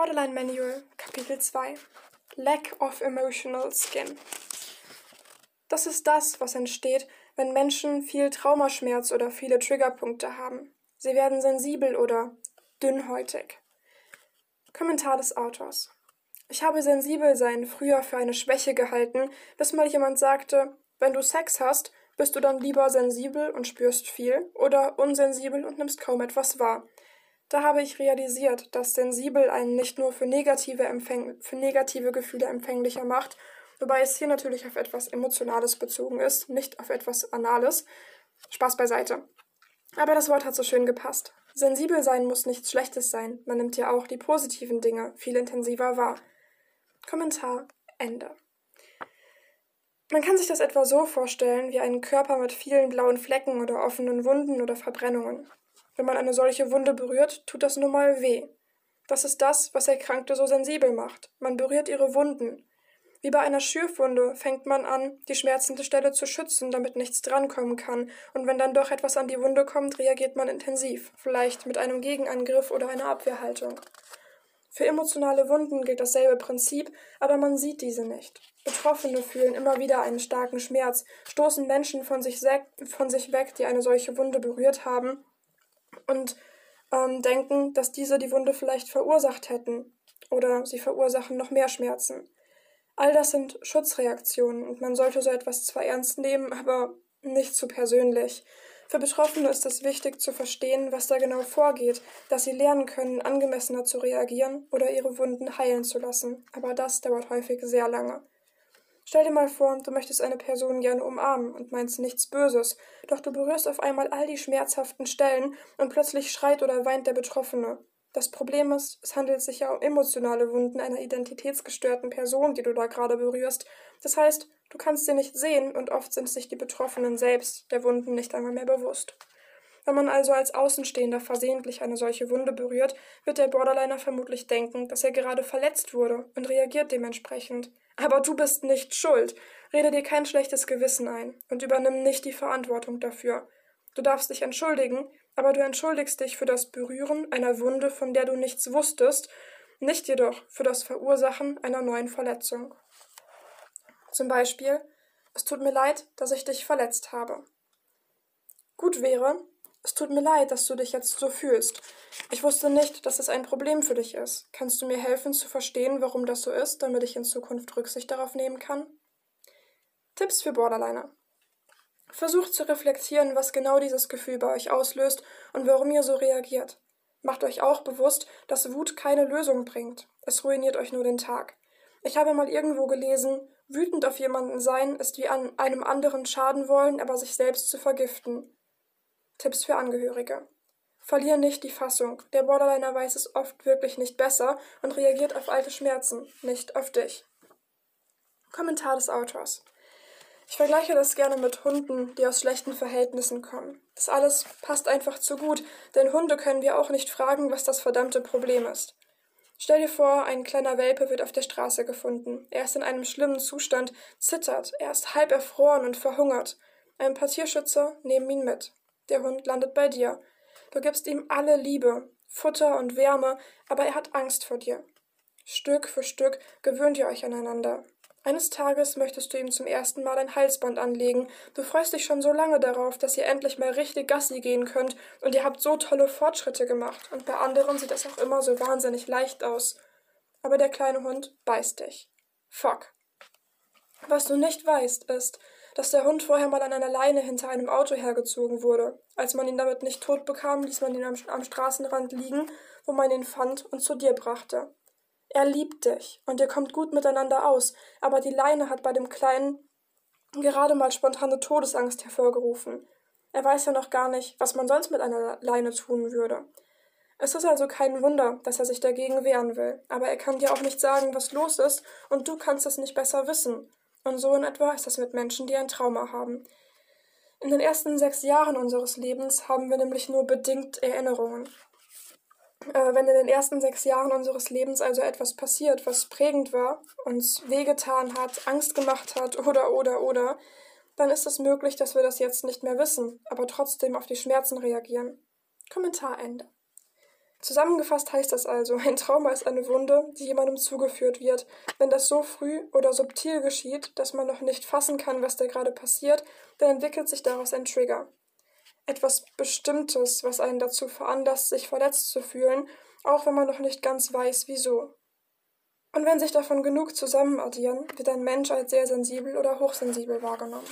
Borderline Manual, Kapitel 2 Lack of Emotional Skin. Das ist das, was entsteht, wenn Menschen viel Traumaschmerz oder viele Triggerpunkte haben. Sie werden sensibel oder dünnhäutig. Kommentar des Autors. Ich habe sensibel sein früher für eine Schwäche gehalten, bis mal jemand sagte, wenn du Sex hast, bist du dann lieber sensibel und spürst viel oder unsensibel und nimmst kaum etwas wahr. Da habe ich realisiert, dass sensibel einen nicht nur für negative, Empfäng für negative Gefühle empfänglicher macht, wobei es hier natürlich auf etwas Emotionales bezogen ist, nicht auf etwas Anales. Spaß beiseite. Aber das Wort hat so schön gepasst. Sensibel sein muss nichts Schlechtes sein, man nimmt ja auch die positiven Dinge viel intensiver wahr. Kommentar Ende. Man kann sich das etwa so vorstellen wie einen Körper mit vielen blauen Flecken oder offenen Wunden oder Verbrennungen. Wenn man eine solche Wunde berührt, tut das nun mal weh. Das ist das, was Erkrankte so sensibel macht. Man berührt ihre Wunden. Wie bei einer Schürfwunde fängt man an, die schmerzende Stelle zu schützen, damit nichts drankommen kann, und wenn dann doch etwas an die Wunde kommt, reagiert man intensiv, vielleicht mit einem Gegenangriff oder einer Abwehrhaltung. Für emotionale Wunden gilt dasselbe Prinzip, aber man sieht diese nicht. Betroffene fühlen immer wieder einen starken Schmerz, stoßen Menschen von sich, von sich weg, die eine solche Wunde berührt haben, und ähm, denken, dass diese die Wunde vielleicht verursacht hätten oder sie verursachen noch mehr Schmerzen. All das sind Schutzreaktionen und man sollte so etwas zwar ernst nehmen, aber nicht zu persönlich. Für Betroffene ist es wichtig zu verstehen, was da genau vorgeht, dass sie lernen können, angemessener zu reagieren oder ihre Wunden heilen zu lassen. Aber das dauert häufig sehr lange. Stell dir mal vor, du möchtest eine Person gerne umarmen und meinst nichts Böses, doch du berührst auf einmal all die schmerzhaften Stellen und plötzlich schreit oder weint der Betroffene. Das Problem ist, es handelt sich ja um emotionale Wunden einer identitätsgestörten Person, die du da gerade berührst. Das heißt, du kannst sie nicht sehen und oft sind sich die Betroffenen selbst der Wunden nicht einmal mehr bewusst. Wenn man also als Außenstehender versehentlich eine solche Wunde berührt, wird der Borderliner vermutlich denken, dass er gerade verletzt wurde und reagiert dementsprechend. Aber du bist nicht schuld. Rede dir kein schlechtes Gewissen ein und übernimm nicht die Verantwortung dafür. Du darfst dich entschuldigen, aber du entschuldigst dich für das Berühren einer Wunde, von der du nichts wusstest, nicht jedoch für das Verursachen einer neuen Verletzung. Zum Beispiel, es tut mir leid, dass ich dich verletzt habe. Gut wäre, es tut mir leid, dass du dich jetzt so fühlst. Ich wusste nicht, dass es ein Problem für dich ist. Kannst du mir helfen zu verstehen, warum das so ist, damit ich in Zukunft Rücksicht darauf nehmen kann? Tipps für Borderliner. Versucht zu reflektieren, was genau dieses Gefühl bei euch auslöst und warum ihr so reagiert. Macht euch auch bewusst, dass Wut keine Lösung bringt. Es ruiniert euch nur den Tag. Ich habe mal irgendwo gelesen, wütend auf jemanden sein ist wie an einem anderen schaden wollen, aber sich selbst zu vergiften. Tipps für Angehörige. Verlier nicht die Fassung. Der Borderliner weiß es oft wirklich nicht besser und reagiert auf alte Schmerzen, nicht auf dich. Kommentar des Autors. Ich vergleiche das gerne mit Hunden, die aus schlechten Verhältnissen kommen. Das alles passt einfach zu gut, denn Hunde können wir auch nicht fragen, was das verdammte Problem ist. Stell dir vor, ein kleiner Welpe wird auf der Straße gefunden. Er ist in einem schlimmen Zustand, zittert, er ist halb erfroren und verhungert. Ein paar Tierschützer nehmen ihn mit. Der Hund landet bei dir. Du gibst ihm alle Liebe, Futter und Wärme, aber er hat Angst vor dir. Stück für Stück gewöhnt ihr euch aneinander. Eines Tages möchtest du ihm zum ersten Mal ein Halsband anlegen. Du freust dich schon so lange darauf, dass ihr endlich mal richtig Gassi gehen könnt und ihr habt so tolle Fortschritte gemacht und bei anderen sieht das auch immer so wahnsinnig leicht aus. Aber der kleine Hund beißt dich. Fuck. Was du nicht weißt, ist, dass der Hund vorher mal an einer Leine hinter einem Auto hergezogen wurde. Als man ihn damit nicht tot bekam, ließ man ihn am, am Straßenrand liegen, wo man ihn fand und zu dir brachte. Er liebt dich und ihr kommt gut miteinander aus, aber die Leine hat bei dem Kleinen gerade mal spontane Todesangst hervorgerufen. Er weiß ja noch gar nicht, was man sonst mit einer Leine tun würde. Es ist also kein Wunder, dass er sich dagegen wehren will, aber er kann dir auch nicht sagen, was los ist, und du kannst es nicht besser wissen. Und so in etwa ist das mit Menschen, die ein Trauma haben. In den ersten sechs Jahren unseres Lebens haben wir nämlich nur bedingt Erinnerungen. Äh, wenn in den ersten sechs Jahren unseres Lebens also etwas passiert, was prägend war, uns wehgetan hat, Angst gemacht hat oder oder oder, dann ist es möglich, dass wir das jetzt nicht mehr wissen, aber trotzdem auf die Schmerzen reagieren. Kommentar Ende. Zusammengefasst heißt das also, ein Trauma ist eine Wunde, die jemandem zugeführt wird. Wenn das so früh oder subtil geschieht, dass man noch nicht fassen kann, was da gerade passiert, dann entwickelt sich daraus ein Trigger. Etwas Bestimmtes, was einen dazu veranlasst, sich verletzt zu fühlen, auch wenn man noch nicht ganz weiß, wieso. Und wenn sich davon genug zusammen addieren, wird ein Mensch als sehr sensibel oder hochsensibel wahrgenommen.